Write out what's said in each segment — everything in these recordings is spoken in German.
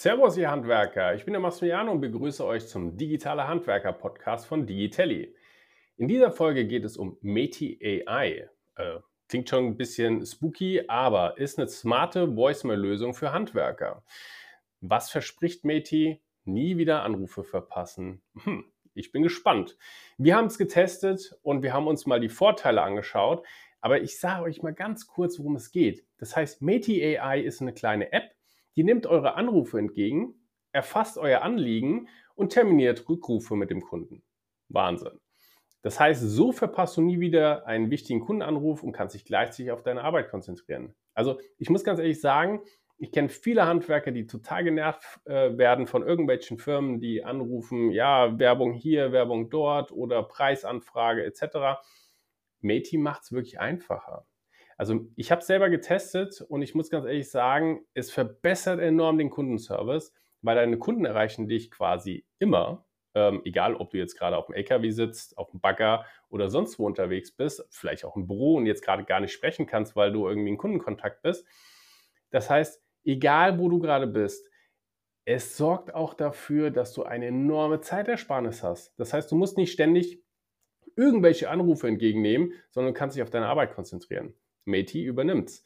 Servus, ihr Handwerker. Ich bin der Massimiliano und begrüße euch zum Digitale Handwerker Podcast von Digitelli. In dieser Folge geht es um Meti AI. Äh, klingt schon ein bisschen spooky, aber ist eine smarte Voicemail-Lösung für Handwerker. Was verspricht Meti? Nie wieder Anrufe verpassen. Hm, ich bin gespannt. Wir haben es getestet und wir haben uns mal die Vorteile angeschaut. Aber ich sage euch mal ganz kurz, worum es geht. Das heißt, Meti AI ist eine kleine App, die nimmt eure Anrufe entgegen, erfasst euer Anliegen und terminiert Rückrufe mit dem Kunden. Wahnsinn. Das heißt, so verpasst du nie wieder einen wichtigen Kundenanruf und kannst dich gleichzeitig auf deine Arbeit konzentrieren. Also ich muss ganz ehrlich sagen, ich kenne viele Handwerker, die total genervt äh, werden von irgendwelchen Firmen, die anrufen, ja, Werbung hier, Werbung dort oder Preisanfrage etc. Meti macht es wirklich einfacher. Also ich habe es selber getestet und ich muss ganz ehrlich sagen, es verbessert enorm den Kundenservice, weil deine Kunden erreichen dich quasi immer, ähm, egal ob du jetzt gerade auf dem LKW sitzt, auf dem Bagger oder sonst wo unterwegs bist, vielleicht auch im Büro und jetzt gerade gar nicht sprechen kannst, weil du irgendwie in Kundenkontakt bist. Das heißt, egal wo du gerade bist, es sorgt auch dafür, dass du eine enorme Zeitersparnis hast. Das heißt, du musst nicht ständig irgendwelche Anrufe entgegennehmen, sondern kannst dich auf deine Arbeit konzentrieren. Meti übernimmt's.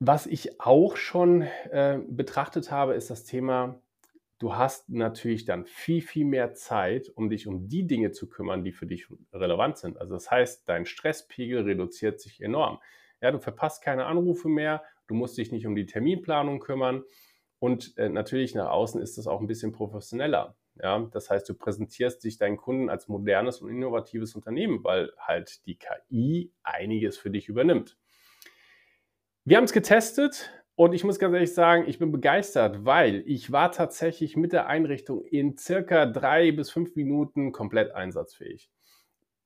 Was ich auch schon äh, betrachtet habe, ist das Thema, du hast natürlich dann viel, viel mehr Zeit, um dich um die Dinge zu kümmern, die für dich relevant sind. Also das heißt, dein Stresspegel reduziert sich enorm. Ja, du verpasst keine Anrufe mehr, du musst dich nicht um die Terminplanung kümmern und äh, natürlich nach außen ist das auch ein bisschen professioneller. Ja, das heißt, du präsentierst dich deinen Kunden als modernes und innovatives Unternehmen, weil halt die KI einiges für dich übernimmt. Wir haben es getestet und ich muss ganz ehrlich sagen, ich bin begeistert, weil ich war tatsächlich mit der Einrichtung in circa drei bis fünf Minuten komplett einsatzfähig.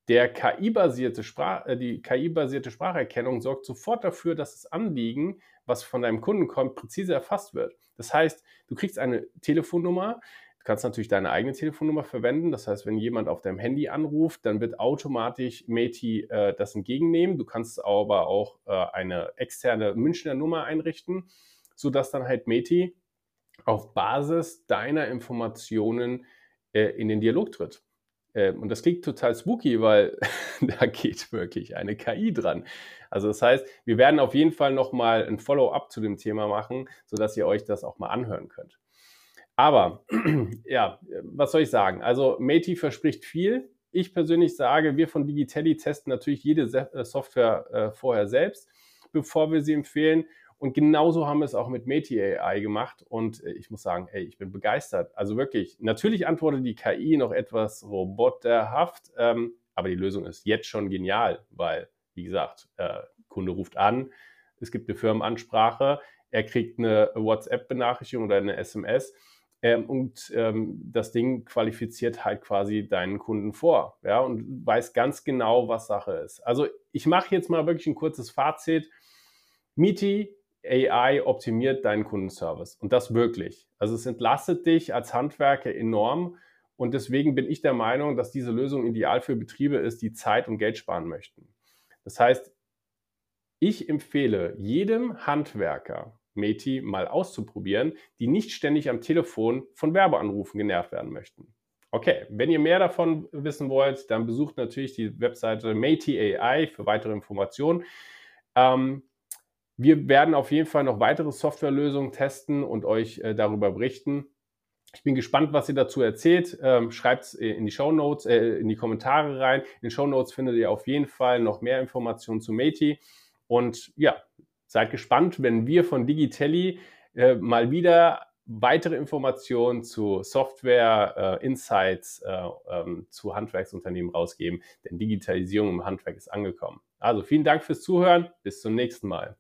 Der KI-basierte Sprach, äh, die KI-basierte Spracherkennung sorgt sofort dafür, dass das Anliegen, was von deinem Kunden kommt, präzise erfasst wird. Das heißt, du kriegst eine Telefonnummer, Du kannst natürlich deine eigene Telefonnummer verwenden. Das heißt, wenn jemand auf deinem Handy anruft, dann wird automatisch Meti äh, das entgegennehmen. Du kannst aber auch äh, eine externe Münchner Nummer einrichten, sodass dann halt Meti auf Basis deiner Informationen äh, in den Dialog tritt. Ähm, und das klingt total spooky, weil da geht wirklich eine KI dran. Also das heißt, wir werden auf jeden Fall nochmal ein Follow-up zu dem Thema machen, sodass ihr euch das auch mal anhören könnt. Aber ja, was soll ich sagen? Also Meti verspricht viel. Ich persönlich sage, wir von Digitelli testen natürlich jede äh, Software äh, vorher selbst, bevor wir sie empfehlen. Und genauso haben wir es auch mit Meti AI gemacht. Und äh, ich muss sagen, ey, ich bin begeistert. Also wirklich, natürlich antwortet die KI noch etwas roboterhaft, ähm, aber die Lösung ist jetzt schon genial, weil, wie gesagt, äh, Kunde ruft an, es gibt eine Firmenansprache, er kriegt eine WhatsApp-Benachrichtigung oder eine SMS ähm, und ähm, das Ding qualifiziert halt quasi deinen Kunden vor, ja, und weiß ganz genau, was Sache ist. Also ich mache jetzt mal wirklich ein kurzes Fazit. Miti AI optimiert deinen Kundenservice und das wirklich. Also es entlastet dich als Handwerker enorm und deswegen bin ich der Meinung, dass diese Lösung ideal für Betriebe ist, die Zeit und Geld sparen möchten. Das heißt, ich empfehle jedem Handwerker, Meti mal auszuprobieren, die nicht ständig am Telefon von Werbeanrufen genervt werden möchten. Okay, wenn ihr mehr davon wissen wollt, dann besucht natürlich die Webseite Meti AI für weitere Informationen. Ähm, wir werden auf jeden Fall noch weitere Softwarelösungen testen und euch äh, darüber berichten. Ich bin gespannt, was ihr dazu erzählt. Ähm, Schreibt es in die Show Notes, äh, in die Kommentare rein. In den Show Notes findet ihr auf jeden Fall noch mehr Informationen zu Meti. Und ja, Seid gespannt, wenn wir von Digitelli äh, mal wieder weitere Informationen zu Software, äh, Insights äh, ähm, zu Handwerksunternehmen rausgeben, denn Digitalisierung im Handwerk ist angekommen. Also vielen Dank fürs Zuhören, bis zum nächsten Mal.